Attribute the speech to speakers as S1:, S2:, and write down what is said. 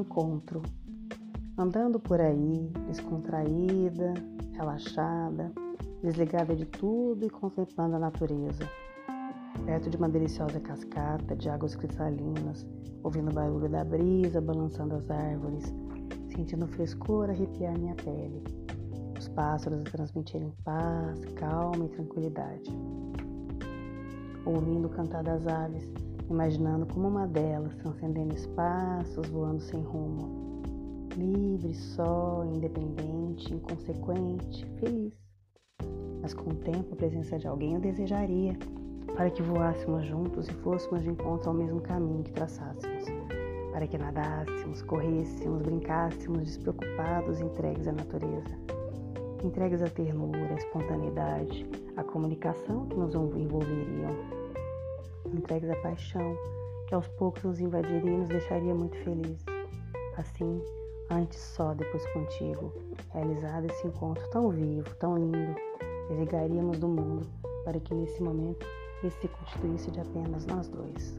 S1: encontro, andando por aí, descontraída, relaxada, desligada de tudo e contemplando a natureza. Perto de uma deliciosa cascata de águas cristalinas, ouvindo o barulho da brisa balançando as árvores, sentindo o frescor arrepiar minha pele, os pássaros a transmitirem paz, calma e tranquilidade. Ouvindo o cantar das aves, imaginando como uma delas transcendendo espaços, voando sem rumo. Livre, só, independente, inconsequente, feliz. Mas com o tempo, a presença de alguém eu desejaria, para que voássemos juntos e fôssemos de encontro ao mesmo caminho que traçássemos, para que nadássemos, corrêssemos, brincássemos despreocupados, entregues à natureza, entregues à ternura, à espontaneidade, à comunicação que nos envolveriam entregues à paixão, que aos poucos nos invadiria e nos deixaria muito felizes. Assim, antes só, depois contigo, realizado esse encontro tão vivo, tão lindo, desligaríamos do mundo para que nesse momento esse se constituísse de apenas nós dois.